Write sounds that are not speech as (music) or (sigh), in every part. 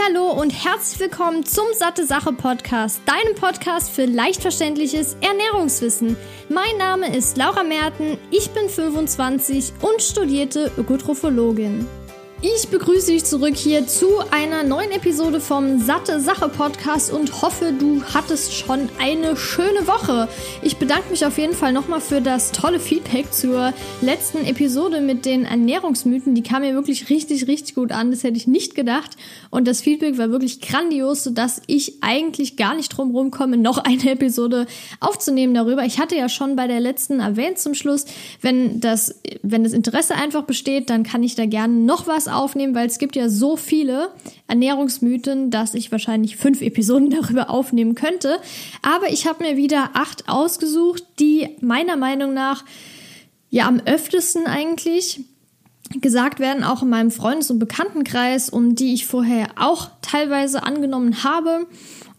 Hallo und herzlich willkommen zum Satte Sache Podcast, deinem Podcast für leicht verständliches Ernährungswissen. Mein Name ist Laura Merten, ich bin 25 und studierte Ökotrophologin. Ich begrüße dich zurück hier zu einer neuen Episode vom Satte Sache Podcast und hoffe, du hattest schon eine schöne Woche. Ich bedanke mich auf jeden Fall nochmal für das tolle Feedback zur letzten Episode mit den Ernährungsmythen. Die kam mir wirklich richtig, richtig gut an. Das hätte ich nicht gedacht. Und das Feedback war wirklich grandios, sodass ich eigentlich gar nicht drum rumkomme, noch eine Episode aufzunehmen darüber. Ich hatte ja schon bei der letzten erwähnt zum Schluss, wenn das, wenn das Interesse einfach besteht, dann kann ich da gerne noch was aufnehmen, weil es gibt ja so viele Ernährungsmythen, dass ich wahrscheinlich fünf Episoden (laughs) darüber aufnehmen könnte. Aber ich habe mir wieder acht ausgesucht, die meiner Meinung nach ja am öftesten eigentlich gesagt werden, auch in meinem Freundes- und Bekanntenkreis und die ich vorher auch teilweise angenommen habe.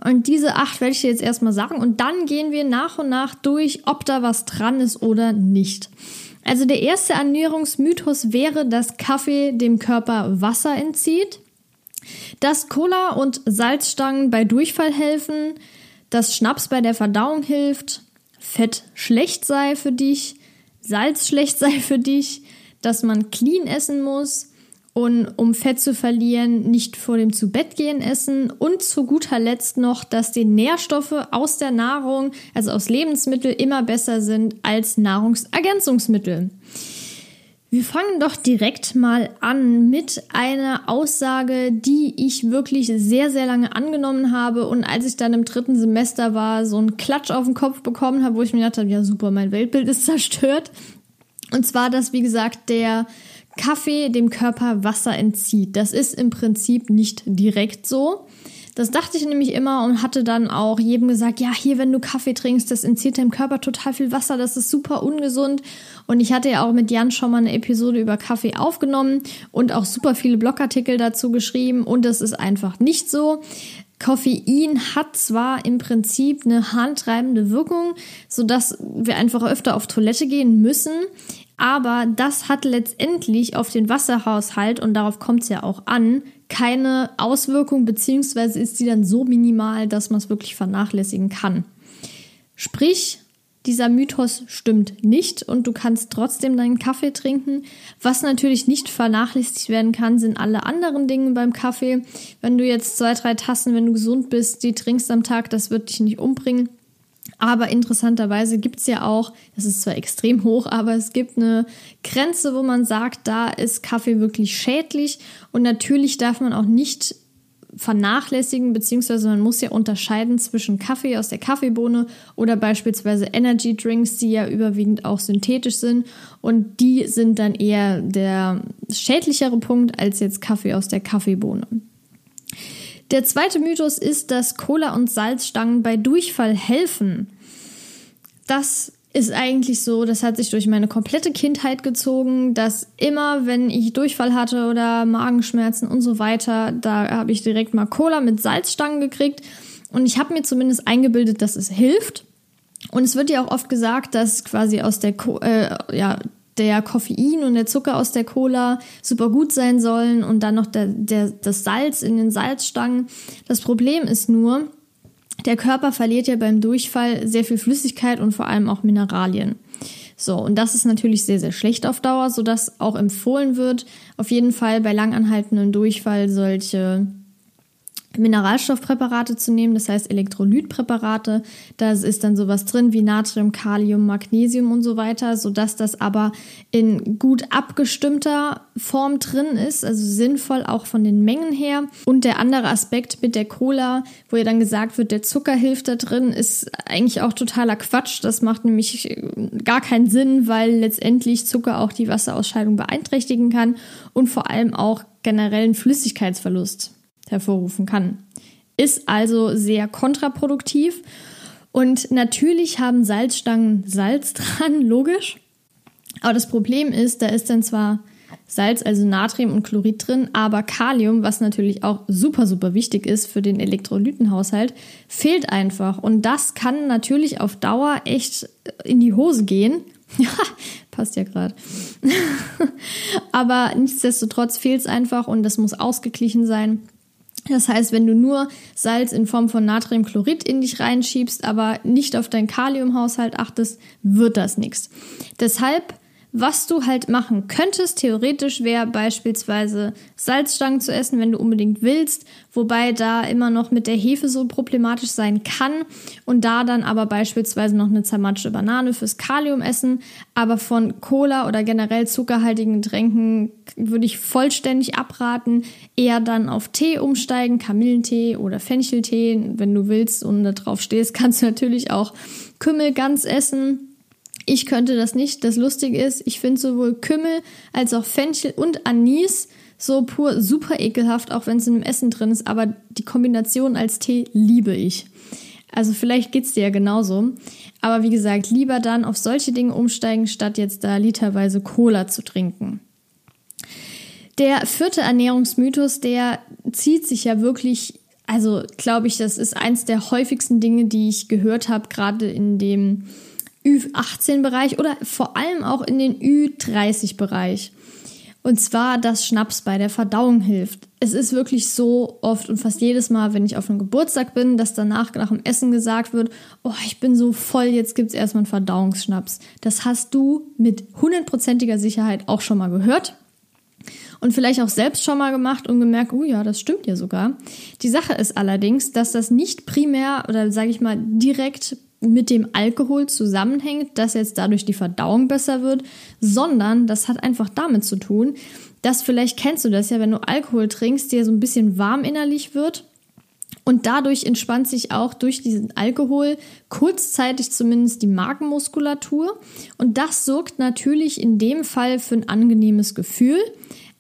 Und diese acht werde ich dir jetzt erstmal sagen und dann gehen wir nach und nach durch, ob da was dran ist oder nicht. Also der erste Ernährungsmythos wäre, dass Kaffee dem Körper Wasser entzieht, dass Cola und Salzstangen bei Durchfall helfen, dass Schnaps bei der Verdauung hilft, Fett schlecht sei für dich, Salz schlecht sei für dich, dass man clean essen muss, und um Fett zu verlieren, nicht vor dem Zubettgehen essen und zu guter Letzt noch, dass die Nährstoffe aus der Nahrung, also aus Lebensmitteln, immer besser sind als Nahrungsergänzungsmittel. Wir fangen doch direkt mal an mit einer Aussage, die ich wirklich sehr, sehr lange angenommen habe und als ich dann im dritten Semester war, so einen Klatsch auf den Kopf bekommen habe, wo ich mir gedacht habe, ja super, mein Weltbild ist zerstört. Und zwar, dass, wie gesagt, der Kaffee dem Körper Wasser entzieht. Das ist im Prinzip nicht direkt so. Das dachte ich nämlich immer und hatte dann auch jedem gesagt, ja, hier, wenn du Kaffee trinkst, das entzieht deinem Körper total viel Wasser, das ist super ungesund. Und ich hatte ja auch mit Jan schon mal eine Episode über Kaffee aufgenommen und auch super viele Blogartikel dazu geschrieben und das ist einfach nicht so. Koffein hat zwar im Prinzip eine handtreibende Wirkung, sodass wir einfach öfter auf Toilette gehen müssen. Aber das hat letztendlich auf den Wasserhaushalt, und darauf kommt es ja auch an, keine Auswirkung, beziehungsweise ist sie dann so minimal, dass man es wirklich vernachlässigen kann. Sprich, dieser Mythos stimmt nicht und du kannst trotzdem deinen Kaffee trinken. Was natürlich nicht vernachlässigt werden kann, sind alle anderen Dinge beim Kaffee. Wenn du jetzt zwei, drei Tassen, wenn du gesund bist, die trinkst am Tag, das wird dich nicht umbringen. Aber interessanterweise gibt es ja auch, das ist zwar extrem hoch, aber es gibt eine Grenze, wo man sagt, da ist Kaffee wirklich schädlich. Und natürlich darf man auch nicht vernachlässigen, beziehungsweise man muss ja unterscheiden zwischen Kaffee aus der Kaffeebohne oder beispielsweise Energy Drinks, die ja überwiegend auch synthetisch sind. Und die sind dann eher der schädlichere Punkt als jetzt Kaffee aus der Kaffeebohne. Der zweite Mythos ist, dass Cola und Salzstangen bei Durchfall helfen. Das ist eigentlich so, das hat sich durch meine komplette Kindheit gezogen, dass immer, wenn ich Durchfall hatte oder Magenschmerzen und so weiter, da habe ich direkt mal Cola mit Salzstangen gekriegt. Und ich habe mir zumindest eingebildet, dass es hilft. Und es wird ja auch oft gesagt, dass quasi aus der, Co äh, ja, der Koffein und der Zucker aus der Cola super gut sein sollen und dann noch der, der, das Salz in den Salzstangen. Das Problem ist nur, der Körper verliert ja beim Durchfall sehr viel Flüssigkeit und vor allem auch Mineralien. So, und das ist natürlich sehr, sehr schlecht auf Dauer, sodass auch empfohlen wird, auf jeden Fall bei langanhaltendem Durchfall solche Mineralstoffpräparate zu nehmen, das heißt Elektrolytpräparate. Da ist dann sowas drin wie Natrium, Kalium, Magnesium und so weiter, sodass das aber in gut abgestimmter Form drin ist, also sinnvoll auch von den Mengen her. Und der andere Aspekt mit der Cola, wo ja dann gesagt wird, der Zucker hilft da drin, ist eigentlich auch totaler Quatsch. Das macht nämlich gar keinen Sinn, weil letztendlich Zucker auch die Wasserausscheidung beeinträchtigen kann und vor allem auch generellen Flüssigkeitsverlust hervorrufen kann. Ist also sehr kontraproduktiv. Und natürlich haben Salzstangen Salz (laughs) dran, logisch. Aber das Problem ist, da ist dann zwar Salz, also Natrium und Chlorid drin, aber Kalium, was natürlich auch super, super wichtig ist für den Elektrolytenhaushalt, fehlt einfach. Und das kann natürlich auf Dauer echt in die Hose gehen. (laughs) Ja, passt ja gerade. (laughs) aber nichtsdestotrotz fehlt es einfach und das muss ausgeglichen sein. Das heißt, wenn du nur Salz in Form von Natriumchlorid in dich reinschiebst, aber nicht auf deinen Kaliumhaushalt achtest, wird das nichts. Deshalb was du halt machen könntest, theoretisch wäre beispielsweise Salzstangen zu essen, wenn du unbedingt willst, wobei da immer noch mit der Hefe so problematisch sein kann und da dann aber beispielsweise noch eine zermatschte Banane fürs Kalium essen, aber von Cola oder generell zuckerhaltigen Getränken würde ich vollständig abraten, eher dann auf Tee umsteigen, Kamillentee oder Fencheltee, wenn du willst und da drauf stehst, (laughs) kannst du natürlich auch Kümmel ganz essen ich könnte das nicht. Das Lustige ist, ich finde sowohl Kümmel als auch Fenchel und Anis so pur super ekelhaft, auch wenn es in einem Essen drin ist. Aber die Kombination als Tee liebe ich. Also vielleicht geht's dir ja genauso. Aber wie gesagt, lieber dann auf solche Dinge umsteigen, statt jetzt da literweise Cola zu trinken. Der vierte Ernährungsmythos, der zieht sich ja wirklich, also glaube ich, das ist eins der häufigsten Dinge, die ich gehört habe, gerade in dem Ü18-Bereich oder vor allem auch in den Ü30-Bereich. Und zwar, dass Schnaps bei der Verdauung hilft. Es ist wirklich so oft und fast jedes Mal, wenn ich auf einem Geburtstag bin, dass danach nach dem Essen gesagt wird, oh, ich bin so voll, jetzt gibt's erstmal einen Verdauungsschnaps. Das hast du mit hundertprozentiger Sicherheit auch schon mal gehört. Und vielleicht auch selbst schon mal gemacht und gemerkt, oh ja, das stimmt ja sogar. Die Sache ist allerdings, dass das nicht primär oder sage ich mal direkt mit dem Alkohol zusammenhängt, dass jetzt dadurch die Verdauung besser wird, sondern das hat einfach damit zu tun, dass vielleicht kennst du das ja, wenn du Alkohol trinkst, dir so ein bisschen warm innerlich wird und dadurch entspannt sich auch durch diesen Alkohol kurzzeitig zumindest die Magenmuskulatur und das sorgt natürlich in dem Fall für ein angenehmes Gefühl,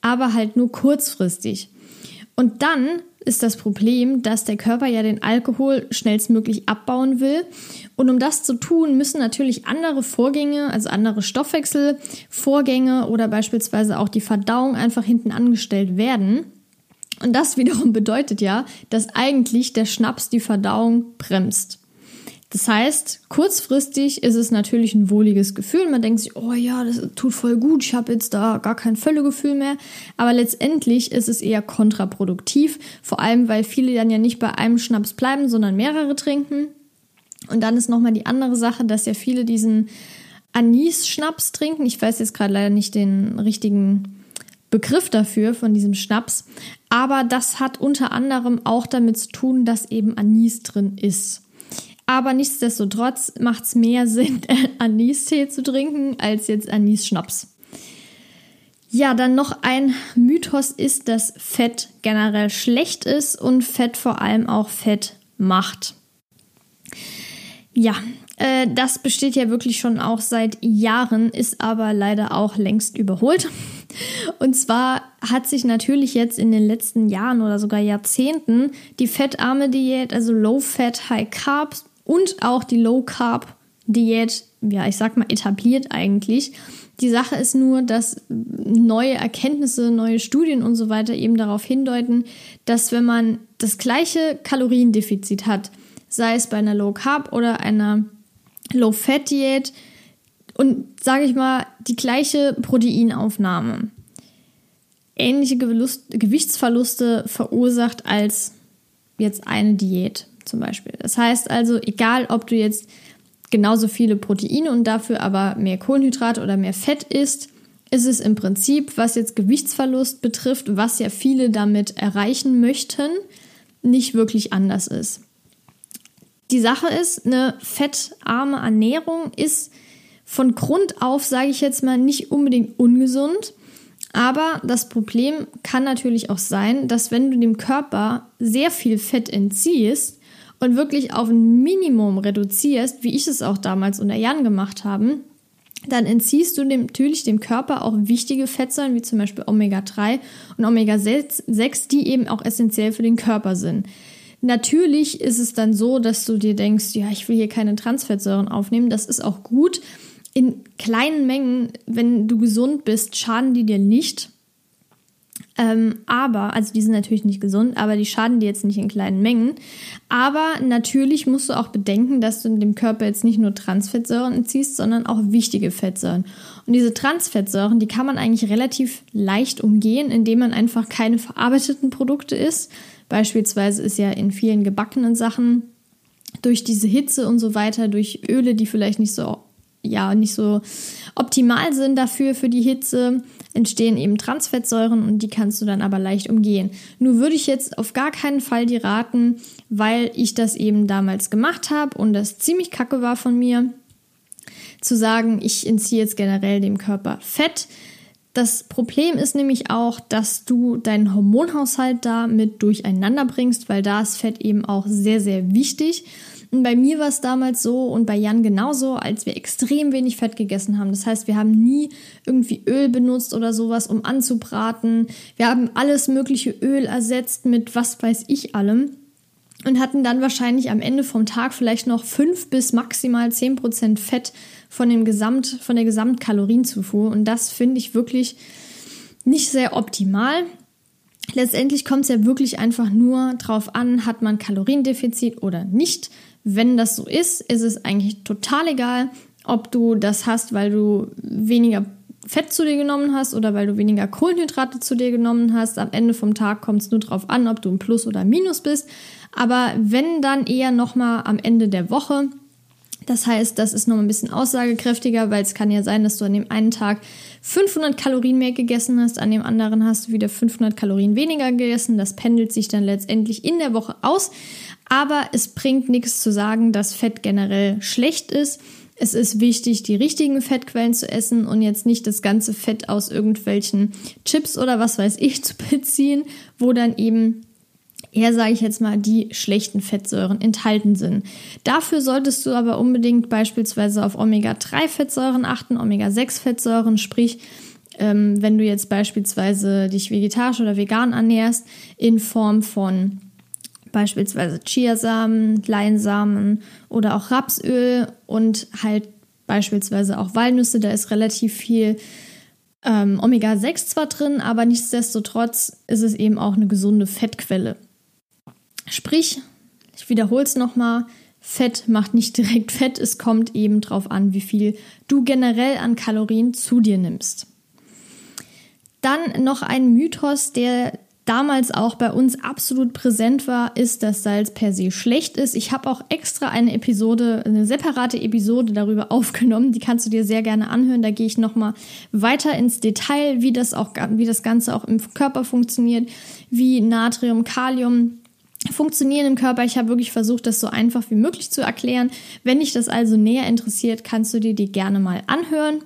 aber halt nur kurzfristig. Und dann ist das Problem, dass der Körper ja den Alkohol schnellstmöglich abbauen will. Und um das zu tun, müssen natürlich andere Vorgänge, also andere Stoffwechselvorgänge oder beispielsweise auch die Verdauung einfach hinten angestellt werden. Und das (laughs) wiederum bedeutet ja, dass eigentlich der Schnaps die Verdauung bremst. Das heißt, kurzfristig ist es natürlich ein wohliges Gefühl. Man denkt sich, oh ja, das tut voll gut, ich habe jetzt da gar kein Völlegefühl mehr. Aber letztendlich ist es eher kontraproduktiv, vor allem weil viele dann ja nicht bei einem Schnaps bleiben, sondern mehrere trinken. Und dann ist nochmal die andere Sache, dass ja viele diesen Anis-Schnaps trinken. Ich weiß jetzt gerade leider nicht den richtigen Begriff dafür von diesem Schnaps. Aber das hat unter anderem auch damit zu tun, dass eben Anis drin ist. Aber nichtsdestotrotz macht es mehr (laughs) Sinn, Anis-Tee zu trinken, als jetzt Anis-Schnaps. Ja, dann noch ein Mythos ist, dass Fett generell schlecht ist und Fett vor allem auch Fett macht. Ja, äh, das besteht ja wirklich schon auch seit Jahren, ist aber leider auch längst überholt. (laughs) Und zwar hat sich natürlich jetzt in den letzten Jahren oder sogar Jahrzehnten die fettarme Diät, also Low Fat, High Carbs, und auch die Low Carb Diät, ja, ich sag mal, etabliert eigentlich. Die Sache ist nur, dass neue Erkenntnisse, neue Studien und so weiter eben darauf hindeuten, dass wenn man das gleiche Kaloriendefizit hat, sei es bei einer Low Carb oder einer Low Fat Diät und sage ich mal die gleiche Proteinaufnahme, ähnliche Gewichtsverluste verursacht als jetzt eine Diät zum Beispiel. Das heißt also, egal ob du jetzt genauso viele Proteine und dafür aber mehr Kohlenhydrate oder mehr Fett isst, ist es im Prinzip, was jetzt Gewichtsverlust betrifft, was ja viele damit erreichen möchten, nicht wirklich anders ist. Die Sache ist, eine fettarme Ernährung ist von Grund auf, sage ich jetzt mal, nicht unbedingt ungesund. Aber das Problem kann natürlich auch sein, dass wenn du dem Körper sehr viel Fett entziehst, und wirklich auf ein Minimum reduzierst, wie ich es auch damals unter Jan gemacht habe, dann entziehst du dem, natürlich dem Körper auch wichtige Fettsäuren, wie zum Beispiel Omega-3 und Omega-6, die eben auch essentiell für den Körper sind. Natürlich ist es dann so, dass du dir denkst, ja, ich will hier keine Transfettsäuren aufnehmen. Das ist auch gut. In kleinen Mengen, wenn du gesund bist, schaden die dir nicht. Ähm, aber, also die sind natürlich nicht gesund, aber die schaden dir jetzt nicht in kleinen Mengen. Aber natürlich musst du auch bedenken, dass du in dem Körper jetzt nicht nur Transfettsäuren entziehst, sondern auch wichtige Fettsäuren. Und diese Transfettsäuren, die kann man eigentlich relativ leicht umgehen, indem man einfach keine verarbeiteten Produkte isst. Beispielsweise ist ja in vielen gebackenen Sachen durch diese Hitze und so weiter, durch Öle, die vielleicht nicht so ja nicht so optimal sind dafür für die Hitze, entstehen eben Transfettsäuren und die kannst du dann aber leicht umgehen. Nur würde ich jetzt auf gar keinen Fall die raten, weil ich das eben damals gemacht habe und das ziemlich kacke war von mir, zu sagen, ich entziehe jetzt generell dem Körper Fett. Das Problem ist nämlich auch, dass du deinen Hormonhaushalt damit durcheinander bringst, weil da ist Fett eben auch sehr, sehr wichtig. Und bei mir war es damals so und bei Jan genauso, als wir extrem wenig Fett gegessen haben. Das heißt, wir haben nie irgendwie Öl benutzt oder sowas, um anzubraten. Wir haben alles mögliche Öl ersetzt mit was weiß ich allem und hatten dann wahrscheinlich am Ende vom Tag vielleicht noch fünf bis maximal zehn Prozent Fett von dem Gesamt, von der Gesamtkalorienzufuhr. Und das finde ich wirklich nicht sehr optimal. Letztendlich kommt es ja wirklich einfach nur drauf an, hat man Kaloriendefizit oder nicht. Wenn das so ist, ist es eigentlich total egal, ob du das hast, weil du weniger Fett zu dir genommen hast oder weil du weniger Kohlenhydrate zu dir genommen hast. Am Ende vom Tag kommt es nur darauf an, ob du ein Plus oder Minus bist. Aber wenn dann eher nochmal am Ende der Woche. Das heißt, das ist nochmal ein bisschen aussagekräftiger, weil es kann ja sein, dass du an dem einen Tag 500 Kalorien mehr gegessen hast, an dem anderen hast du wieder 500 Kalorien weniger gegessen. Das pendelt sich dann letztendlich in der Woche aus. Aber es bringt nichts zu sagen, dass Fett generell schlecht ist. Es ist wichtig, die richtigen Fettquellen zu essen und jetzt nicht das ganze Fett aus irgendwelchen Chips oder was weiß ich zu beziehen, wo dann eben eher, sage ich jetzt mal, die schlechten Fettsäuren enthalten sind. Dafür solltest du aber unbedingt beispielsweise auf Omega-3-Fettsäuren achten, Omega-6-Fettsäuren, sprich, ähm, wenn du jetzt beispielsweise dich vegetarisch oder vegan ernährst, in Form von beispielsweise Chiasamen, Leinsamen oder auch Rapsöl und halt beispielsweise auch Walnüsse. Da ist relativ viel ähm, Omega-6 zwar drin, aber nichtsdestotrotz ist es eben auch eine gesunde Fettquelle. Sprich, ich wiederhole es nochmal, Fett macht nicht direkt Fett, es kommt eben darauf an, wie viel du generell an Kalorien zu dir nimmst. Dann noch ein Mythos, der damals auch bei uns absolut präsent war, ist, dass Salz per se schlecht ist. Ich habe auch extra eine Episode, eine separate Episode darüber (laughs) aufgenommen. Die kannst du dir sehr gerne anhören. Da gehe ich nochmal weiter ins Detail, wie das auch, wie das Ganze auch im Körper funktioniert, wie Natrium, Kalium funktionieren im Körper. Ich habe wirklich versucht, das so einfach wie möglich zu erklären. Wenn dich das also näher interessiert, kannst du dir die gerne mal anhören.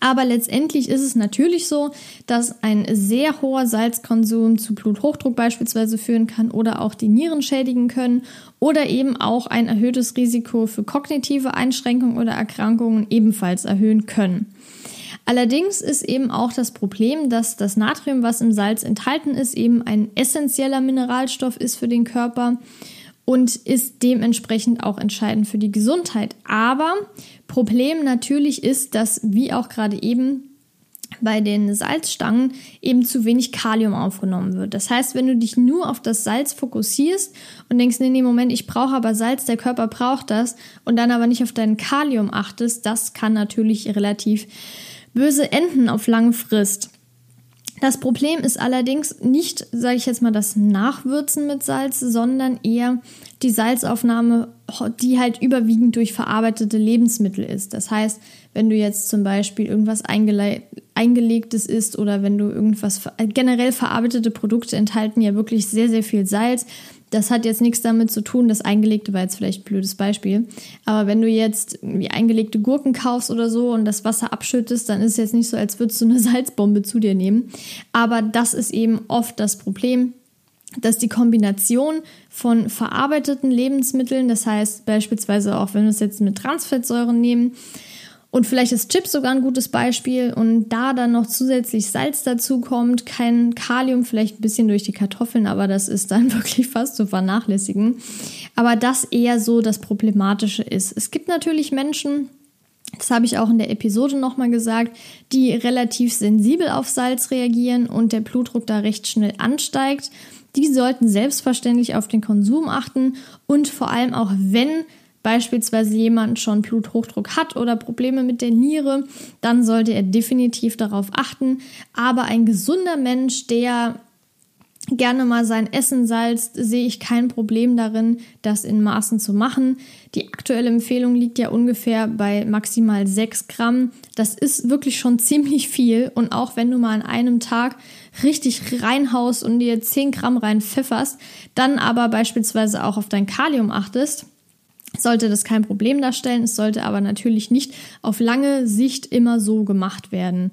Aber letztendlich ist es natürlich so, dass ein sehr hoher Salzkonsum zu Bluthochdruck beispielsweise führen kann oder auch die Nieren schädigen können oder eben auch ein erhöhtes Risiko für kognitive Einschränkungen oder Erkrankungen ebenfalls erhöhen können. Allerdings ist eben auch das Problem, dass das Natrium, was im Salz enthalten ist, eben ein essentieller Mineralstoff ist für den Körper und ist dementsprechend auch entscheidend für die Gesundheit. Aber Problem natürlich ist, dass, wie auch gerade eben, bei den Salzstangen eben zu wenig Kalium aufgenommen wird. Das heißt, wenn du dich nur auf das Salz fokussierst und denkst, nee, nee, Moment, ich brauche aber Salz, der Körper braucht das und dann aber nicht auf dein Kalium achtest, das kann natürlich relativ böse enden auf lange Frist. Das Problem ist allerdings nicht, sage ich jetzt mal, das Nachwürzen mit Salz, sondern eher die Salzaufnahme, die halt überwiegend durch verarbeitete Lebensmittel ist. Das heißt, wenn du jetzt zum Beispiel irgendwas eingele eingelegtes isst oder wenn du irgendwas generell verarbeitete Produkte enthalten ja wirklich sehr, sehr viel Salz. Das hat jetzt nichts damit zu tun, das Eingelegte war jetzt vielleicht ein blödes Beispiel. Aber wenn du jetzt wie eingelegte Gurken kaufst oder so und das Wasser abschüttest, dann ist es jetzt nicht so, als würdest du eine (laughs) Salzbombe zu dir nehmen. Aber das ist eben oft das Problem, dass die Kombination von verarbeiteten Lebensmitteln, das heißt beispielsweise auch, wenn wir es jetzt mit Transfettsäuren nehmen, und vielleicht ist Chips sogar ein gutes Beispiel und da dann noch zusätzlich Salz dazu kommt, kein Kalium, vielleicht ein bisschen durch die Kartoffeln, aber das ist dann (laughs) wirklich fast zu vernachlässigen. Aber das eher so das Problematische ist. Es gibt natürlich Menschen, das habe ich auch in der Episode nochmal gesagt, die relativ sensibel auf Salz reagieren und der Blutdruck da recht schnell ansteigt. Die sollten selbstverständlich auf den Konsum achten und vor allem auch wenn beispielsweise jemand schon Bluthochdruck hat oder Probleme mit der Niere, dann sollte er definitiv darauf achten. Aber ein gesunder Mensch, der gerne mal sein Essen salzt, sehe ich kein Problem darin, das in Maßen zu machen. Die aktuelle Empfehlung liegt ja ungefähr bei maximal 6 Gramm. Das ist wirklich schon (laughs) ziemlich viel. Und auch wenn du mal an einem Tag richtig reinhaust und dir 10 Gramm rein pfefferst, dann aber beispielsweise auch auf dein Kalium achtest, sollte das kein Problem darstellen. Es sollte aber natürlich nicht auf lange Sicht immer so gemacht werden.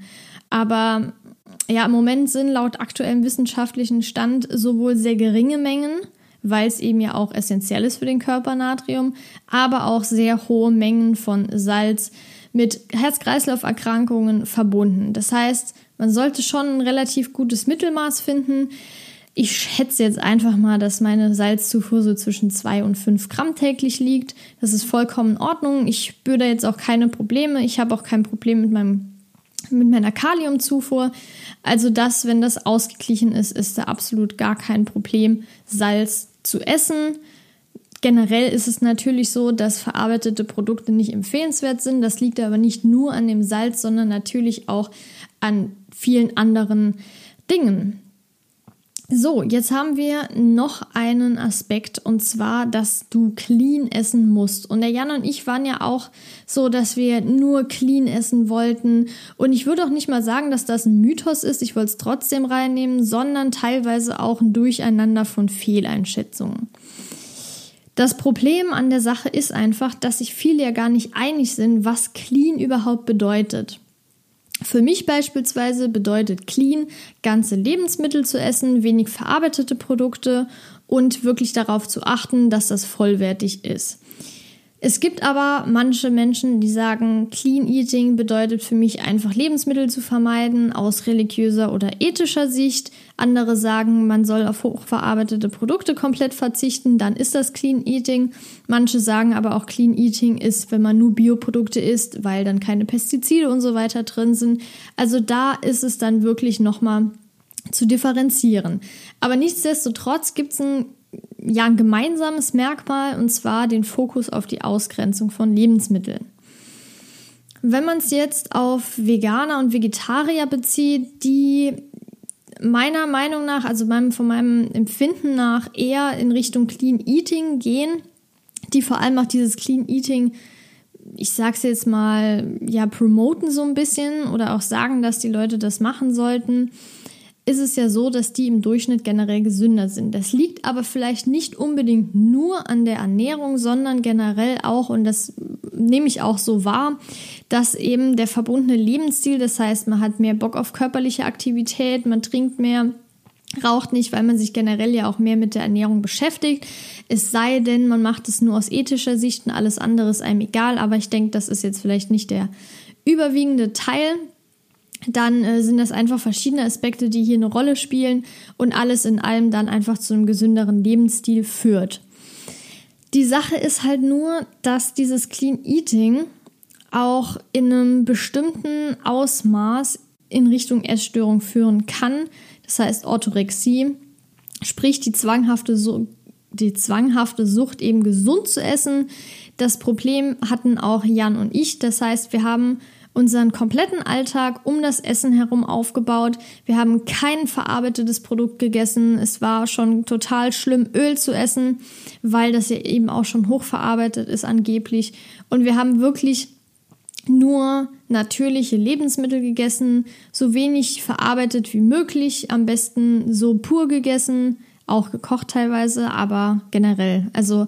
Aber ja, im Moment sind laut aktuellem wissenschaftlichen Stand sowohl sehr geringe Mengen, weil es eben ja auch essentiell ist für den Körper Natrium, aber auch sehr hohe Mengen von Salz mit Herz-Kreislauf-Erkrankungen verbunden. Das heißt, man sollte schon ein relativ gutes Mittelmaß finden. Ich schätze jetzt einfach mal, dass meine Salzzufuhr so zwischen 2 und 5 Gramm täglich liegt. Das ist vollkommen in Ordnung. Ich spüre da jetzt auch keine Probleme. Ich habe auch kein Problem mit meinem mit meiner Kaliumzufuhr. Also das, wenn das ausgeglichen ist, ist da absolut gar kein Problem, Salz zu essen. Generell ist es natürlich so, dass verarbeitete Produkte nicht empfehlenswert sind. Das liegt aber nicht nur an dem Salz, sondern natürlich auch an vielen anderen Dingen. So, jetzt haben wir noch einen Aspekt und zwar, dass du clean essen musst. Und der Jan und ich waren ja auch so, dass wir nur clean essen wollten. Und ich würde auch nicht mal sagen, dass das ein Mythos ist, ich wollte es trotzdem reinnehmen, sondern teilweise auch ein Durcheinander von Fehleinschätzungen. Das Problem an der Sache ist einfach, dass sich viele ja gar nicht einig sind, was clean überhaupt bedeutet. Für mich beispielsweise bedeutet clean, ganze Lebensmittel zu essen, wenig verarbeitete Produkte und wirklich darauf zu achten, dass das vollwertig ist. Es gibt aber manche Menschen, die sagen, Clean Eating bedeutet für mich einfach Lebensmittel zu vermeiden aus religiöser oder ethischer Sicht. Andere sagen, man soll auf hochverarbeitete Produkte komplett verzichten, dann ist das Clean Eating. Manche sagen aber auch Clean Eating ist, wenn man nur Bioprodukte isst, weil dann keine Pestizide und so weiter drin sind. Also da ist es dann wirklich nochmal zu differenzieren. Aber nichtsdestotrotz gibt es ein ja ein gemeinsames Merkmal und zwar den Fokus auf die Ausgrenzung von Lebensmitteln. Wenn man es jetzt auf Veganer und Vegetarier bezieht, die meiner Meinung nach, also meinem, von meinem Empfinden nach, eher in Richtung Clean Eating gehen, die vor allem auch dieses Clean Eating, ich sag's jetzt mal, ja, promoten so ein bisschen oder auch sagen, dass die Leute das machen sollten, ist es ja so, dass die im Durchschnitt generell gesünder sind. Das liegt aber vielleicht nicht unbedingt nur an der Ernährung, sondern generell auch, und das nehme ich auch so wahr, dass eben der verbundene Lebensstil, das heißt, man hat mehr Bock auf körperliche Aktivität, man trinkt mehr, raucht nicht, weil man sich generell ja auch mehr mit der Ernährung beschäftigt. Es sei denn, man macht es nur aus ethischer Sicht und alles andere ist einem egal, aber ich denke, das ist jetzt vielleicht nicht der überwiegende Teil dann äh, sind das einfach verschiedene Aspekte, die hier eine Rolle spielen und alles in allem dann einfach zu einem gesünderen Lebensstil führt. Die Sache ist halt nur, dass dieses Clean Eating auch in einem bestimmten Ausmaß in Richtung Essstörung führen kann. Das heißt Orthorexie, sprich die zwanghafte, die zwanghafte Sucht eben gesund zu essen. Das Problem hatten auch Jan und ich. Das heißt, wir haben unseren kompletten Alltag um das Essen herum aufgebaut. Wir haben kein verarbeitetes Produkt gegessen. Es war schon total schlimm, Öl zu essen, weil das ja eben auch schon hochverarbeitet ist angeblich. Und wir haben wirklich nur natürliche Lebensmittel gegessen, so wenig verarbeitet wie möglich, am besten so pur gegessen, auch gekocht teilweise, aber generell. Also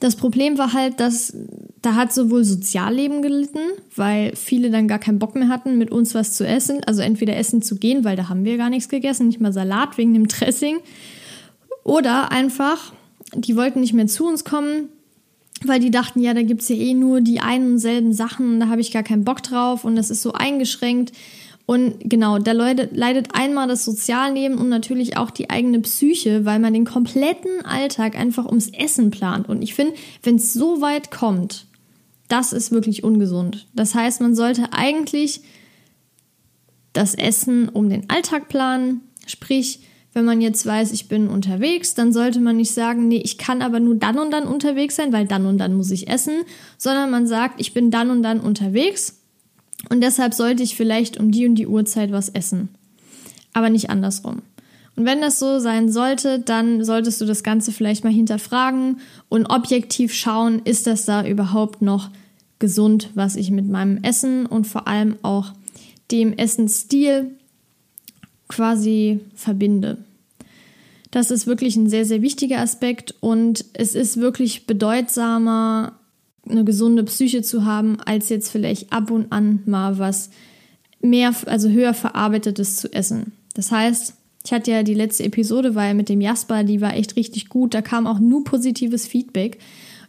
das Problem war halt, dass da hat sowohl Sozialleben gelitten, weil viele dann gar keinen Bock mehr hatten, mit uns was zu essen, also entweder essen zu gehen, weil da haben wir gar nichts gegessen, nicht mal Salat wegen dem Dressing, oder einfach, die wollten nicht mehr zu uns kommen, weil die dachten, ja, da gibt's ja eh nur die einen und selben Sachen, da habe ich gar keinen Bock drauf und das ist so eingeschränkt. Und genau, da leidet einmal das Sozialleben und natürlich auch die eigene Psyche, weil man den kompletten Alltag einfach ums Essen plant. Und ich finde, wenn es so weit kommt, das ist wirklich ungesund. Das heißt, man sollte eigentlich das Essen um den Alltag planen. Sprich, wenn man jetzt weiß, ich bin unterwegs, dann sollte man nicht sagen, nee, ich kann aber nur dann und dann unterwegs sein, weil dann und dann muss ich essen, sondern man sagt, ich bin dann und dann unterwegs und deshalb sollte ich vielleicht um die und die Uhrzeit was essen. Aber nicht andersrum. Und wenn das so sein sollte, dann solltest du das Ganze vielleicht mal hinterfragen und objektiv schauen, ist das da überhaupt noch gesund, was ich mit meinem Essen und vor allem auch dem Essensstil quasi verbinde. Das ist wirklich ein sehr, sehr wichtiger Aspekt und es ist wirklich bedeutsamer, eine gesunde Psyche zu haben, als jetzt vielleicht ab und an mal was mehr, also höher verarbeitetes zu essen. Das heißt, ich hatte ja die letzte Episode, weil mit dem Jasper, die war echt richtig gut. Da kam auch nur positives Feedback.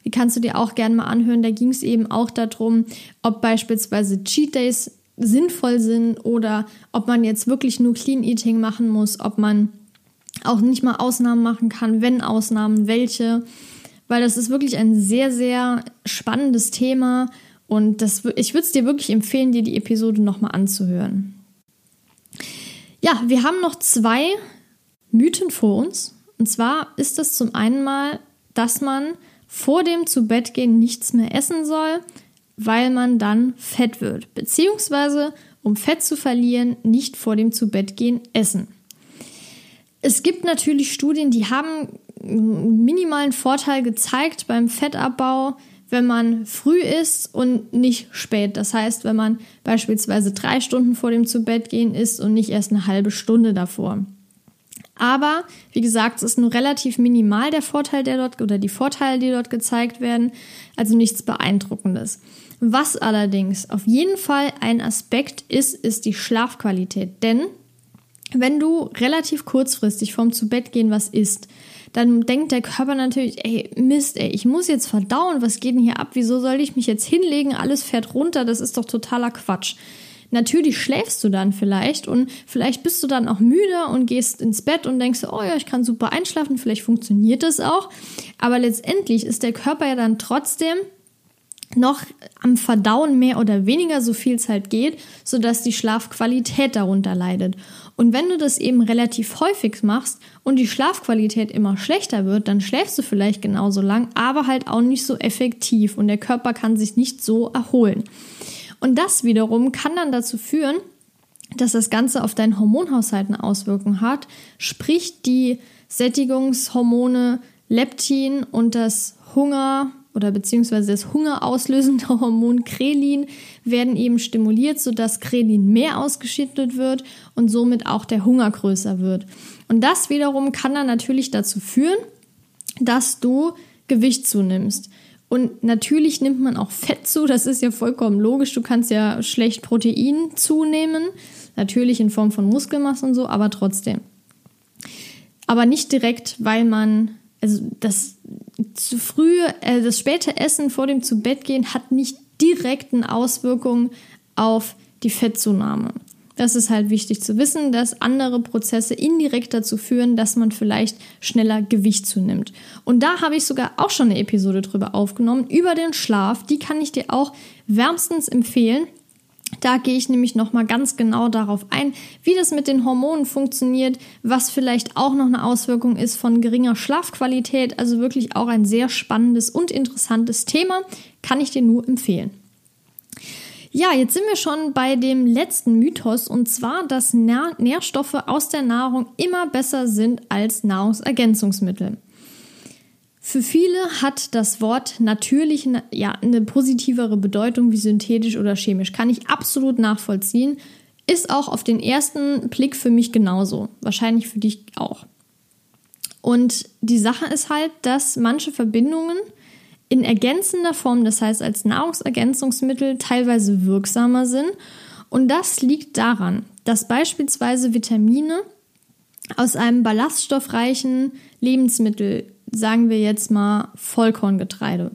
Die kannst du dir auch gerne mal anhören. Da ging es eben auch darum, ob beispielsweise Cheat Days sinnvoll sind oder ob man jetzt wirklich nur Clean Eating machen muss, ob man auch nicht mal Ausnahmen machen kann, wenn Ausnahmen, welche. Weil das ist wirklich ein sehr, sehr spannendes Thema und das, ich würde es dir wirklich empfehlen, dir die Episode nochmal anzuhören. Ja, wir haben noch zwei Mythen vor uns. Und zwar ist es zum einen mal, dass man vor dem Zubettgehen nichts mehr essen soll, weil man dann fett wird. Beziehungsweise, um Fett zu verlieren, nicht vor dem Zubettgehen essen. Es gibt natürlich Studien, die haben minimalen Vorteil gezeigt beim Fettabbau wenn man früh isst und nicht spät. Das heißt, wenn man beispielsweise drei Stunden vor dem Zubettgehen isst und nicht erst eine halbe Stunde davor. Aber wie gesagt, es ist nur relativ minimal der Vorteil, der dort oder die Vorteile, die dort gezeigt werden, also nichts Beeindruckendes. Was allerdings auf jeden Fall ein Aspekt ist, ist die Schlafqualität. Denn wenn du relativ kurzfristig vorm Zubettgehen was isst, dann denkt der Körper natürlich, ey, Mist, ey, ich muss jetzt verdauen, was geht denn hier ab? Wieso soll ich mich jetzt hinlegen? Alles fährt runter, das ist doch totaler Quatsch. Natürlich schläfst du dann vielleicht und vielleicht bist du dann auch müde und gehst ins Bett und denkst, oh ja, ich kann super einschlafen, vielleicht funktioniert das auch. Aber letztendlich ist der Körper ja dann trotzdem noch am Verdauen mehr oder weniger, so viel halt geht, sodass die Schlafqualität darunter leidet. Und wenn du das eben relativ häufig machst und die Schlafqualität immer schlechter wird, dann schläfst du vielleicht genauso lang, aber halt auch nicht so effektiv und der Körper kann sich nicht so erholen. Und das wiederum kann dann dazu führen, dass das Ganze auf deinen Hormonhaushalt eine Auswirkung hat, sprich die Sättigungshormone Leptin und das Hunger oder beziehungsweise das hungerauslösende (laughs) Hormon Krelin werden eben stimuliert, sodass Krelin mehr ausgeschüttet wird und somit auch der Hunger größer wird. Und das wiederum kann dann natürlich dazu führen, dass du Gewicht zunimmst. Und natürlich nimmt man auch Fett zu, das ist ja vollkommen logisch. Du kannst ja schlecht Protein zunehmen, natürlich in Form von Muskelmasse und so, aber trotzdem. Aber nicht direkt, weil man also das zu früh, äh, das späte Essen vor dem Zubettgehen hat nicht direkten Auswirkungen auf die Fettzunahme. Das ist halt wichtig zu wissen, dass andere Prozesse indirekt dazu führen, dass man vielleicht schneller Gewicht zunimmt. Und da habe ich sogar auch schon eine Episode drüber aufgenommen, über den Schlaf. Die kann ich dir auch wärmstens empfehlen. Da gehe ich nämlich nochmal ganz genau darauf ein, wie das mit den Hormonen funktioniert, was vielleicht auch noch eine Auswirkung ist von geringer Schlafqualität. Also wirklich auch ein sehr spannendes und interessantes Thema. Kann ich dir nur empfehlen. Ja, jetzt sind wir schon bei dem letzten Mythos und zwar, dass Nährstoffe aus der Nahrung immer besser sind als Nahrungsergänzungsmittel. Für viele hat das Wort natürlich ja, eine positivere Bedeutung wie synthetisch oder chemisch. Kann ich absolut nachvollziehen. Ist auch auf den ersten Blick für mich genauso. Wahrscheinlich für dich auch. Und die Sache ist halt, dass manche Verbindungen in ergänzender Form, das heißt als Nahrungsergänzungsmittel, teilweise wirksamer sind. Und das liegt daran, dass beispielsweise Vitamine aus einem ballaststoffreichen Lebensmittel sagen wir jetzt mal Vollkorngetreide,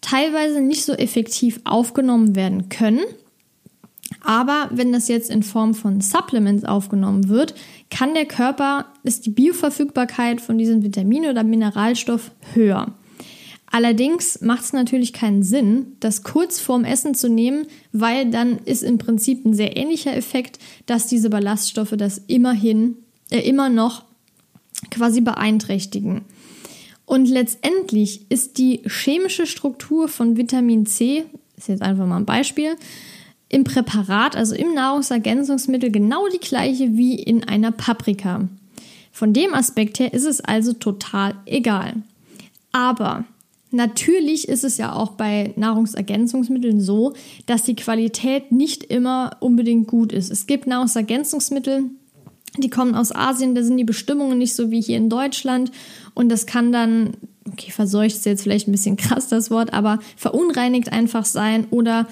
teilweise nicht so effektiv aufgenommen werden können. Aber wenn das jetzt in Form von Supplements aufgenommen wird, kann der Körper, ist die Bioverfügbarkeit von diesem Vitamin oder Mineralstoff höher. Allerdings macht es natürlich keinen Sinn, das kurz vorm Essen zu nehmen, weil dann ist im Prinzip ein sehr ähnlicher Effekt, dass diese Ballaststoffe das immerhin, äh, immer noch quasi beeinträchtigen. Und letztendlich ist die chemische Struktur von Vitamin C, ist jetzt einfach mal ein Beispiel, im Präparat, also im Nahrungsergänzungsmittel, genau die gleiche wie in einer Paprika. Von dem Aspekt her ist es also total egal. Aber Natürlich ist es ja auch bei Nahrungsergänzungsmitteln so, dass die Qualität nicht immer unbedingt gut ist. Es gibt Nahrungsergänzungsmittel, die kommen aus Asien, da sind die Bestimmungen nicht so wie hier in Deutschland. Und das kann dann, okay, verseucht ist jetzt vielleicht ein bisschen (laughs) krass das Wort, aber verunreinigt einfach sein. Oder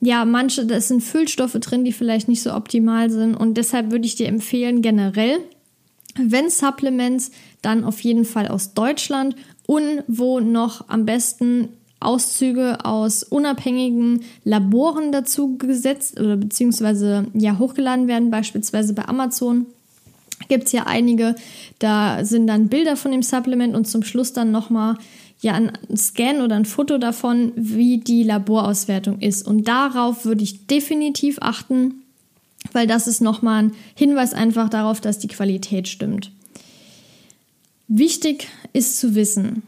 ja, manche, da sind Füllstoffe drin, die vielleicht nicht so optimal sind. Und deshalb würde ich dir empfehlen, generell, wenn Supplements, dann auf jeden Fall aus Deutschland. Und wo noch am besten Auszüge aus unabhängigen Laboren dazu gesetzt oder beziehungsweise ja hochgeladen werden, beispielsweise bei Amazon gibt es ja einige, da sind dann Bilder von dem Supplement und zum Schluss dann nochmal ja ein Scan oder ein Foto davon, wie die Laborauswertung ist. Und darauf würde ich definitiv achten, weil das ist nochmal ein Hinweis einfach darauf, dass die Qualität stimmt. Wichtig ist zu wissen,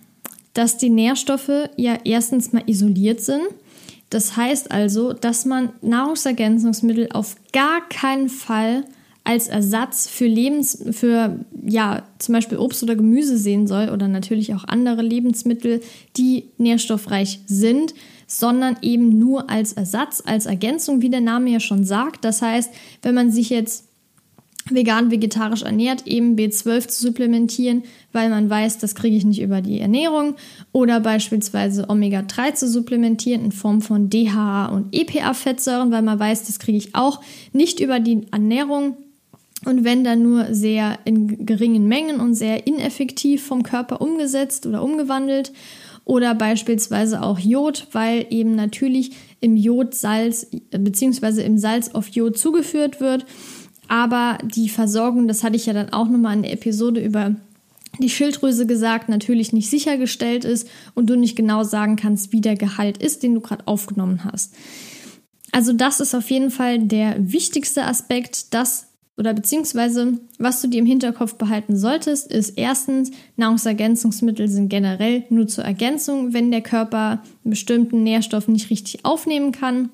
dass die Nährstoffe ja erstens mal isoliert sind. Das heißt also, dass man Nahrungsergänzungsmittel auf gar keinen Fall als Ersatz für Lebens, für ja, zum Beispiel Obst oder Gemüse sehen soll oder natürlich auch andere Lebensmittel, die nährstoffreich sind, sondern eben nur als Ersatz, als Ergänzung, wie der Name ja schon sagt. Das heißt, wenn man sich jetzt vegan, vegetarisch ernährt, eben B12 zu supplementieren, weil man weiß, das kriege ich nicht über die Ernährung. Oder beispielsweise Omega-3 zu supplementieren in Form von DHA und EPA-Fettsäuren, weil man weiß, das kriege ich auch nicht über die Ernährung. Und wenn dann nur sehr in geringen Mengen und sehr ineffektiv vom Körper umgesetzt oder umgewandelt. Oder beispielsweise auch Jod, weil eben natürlich im Jod Salz bzw. im Salz auf Jod zugeführt wird. Aber die Versorgung, das hatte ich ja dann auch nochmal in der Episode über die Schilddrüse gesagt, natürlich nicht sichergestellt ist und du nicht genau sagen kannst, wie der Gehalt ist, den du gerade aufgenommen hast. Also das ist auf jeden Fall der wichtigste Aspekt, das oder beziehungsweise was du dir im Hinterkopf behalten solltest, ist erstens, Nahrungsergänzungsmittel sind generell nur zur Ergänzung, wenn der Körper einen bestimmten Nährstoff nicht richtig aufnehmen kann.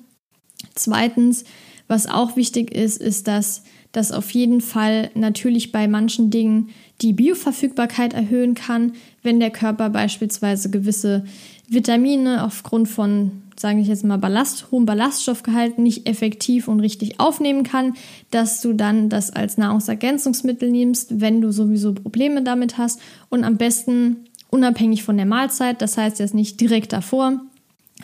Zweitens, was auch wichtig ist, ist, dass das auf jeden Fall natürlich bei manchen Dingen die Bioverfügbarkeit erhöhen kann, wenn der Körper beispielsweise gewisse Vitamine aufgrund von, sage ich jetzt mal, Ballast, hohem Ballaststoffgehalt nicht effektiv und richtig aufnehmen kann, dass du dann das als Nahrungsergänzungsmittel nimmst, wenn du sowieso Probleme damit hast und am besten unabhängig von der Mahlzeit, das heißt jetzt nicht direkt davor,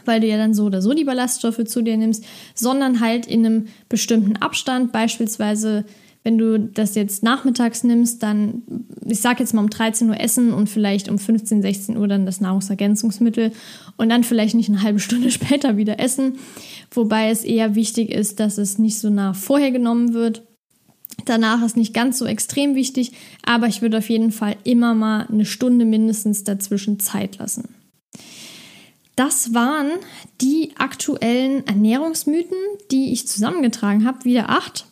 weil du ja dann so oder so die Ballaststoffe zu dir nimmst, sondern halt in einem bestimmten Abstand, beispielsweise wenn du das jetzt nachmittags nimmst, dann, ich sag jetzt mal um 13 Uhr essen und vielleicht um 15, 16 Uhr dann das Nahrungsergänzungsmittel und dann vielleicht nicht eine halbe Stunde (laughs) später wieder essen. Wobei es eher wichtig ist, dass es nicht so nah vorher genommen wird. Danach ist nicht ganz so extrem wichtig, aber ich würde auf jeden Fall immer mal eine Stunde mindestens dazwischen Zeit lassen. Das waren die aktuellen Ernährungsmythen, die ich zusammengetragen habe, wieder acht.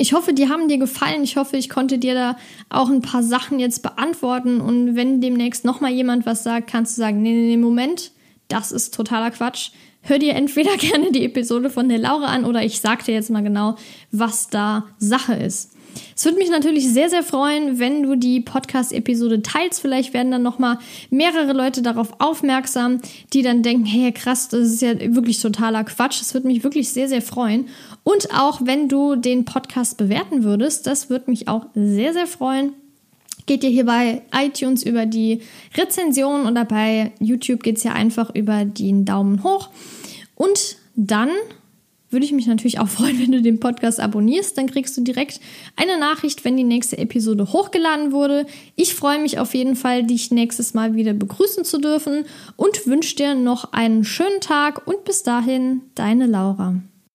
Ich hoffe, die haben dir gefallen. Ich hoffe, ich konnte dir da auch ein paar Sachen jetzt beantworten. Und wenn demnächst nochmal jemand was sagt, kannst du sagen, nee, nee, nee, Moment, das ist totaler Quatsch. Hör dir entweder (laughs) gerne die Episode von der Laura an oder ich sag dir jetzt mal genau, was da Sache ist. Es würde mich natürlich sehr, sehr freuen, wenn du die Podcast-Episode teilst. Vielleicht werden dann nochmal mehrere Leute darauf aufmerksam, die dann denken, hey, krass, das ist ja wirklich totaler Quatsch. Das würde mich wirklich sehr, sehr freuen. Und auch wenn du den Podcast bewerten würdest, das würde mich auch sehr, sehr freuen. Geht ihr hier bei iTunes über die Rezension oder bei YouTube geht es ja einfach über den Daumen hoch. Und dann würde ich mich natürlich auch (laughs) freuen, wenn du den Podcast abonnierst. Dann kriegst du direkt eine Nachricht, wenn die nächste Episode hochgeladen wurde. Ich freue mich auf jeden Fall, dich nächstes Mal wieder begrüßen zu dürfen und wünsche dir noch einen schönen Tag und bis dahin, deine Laura.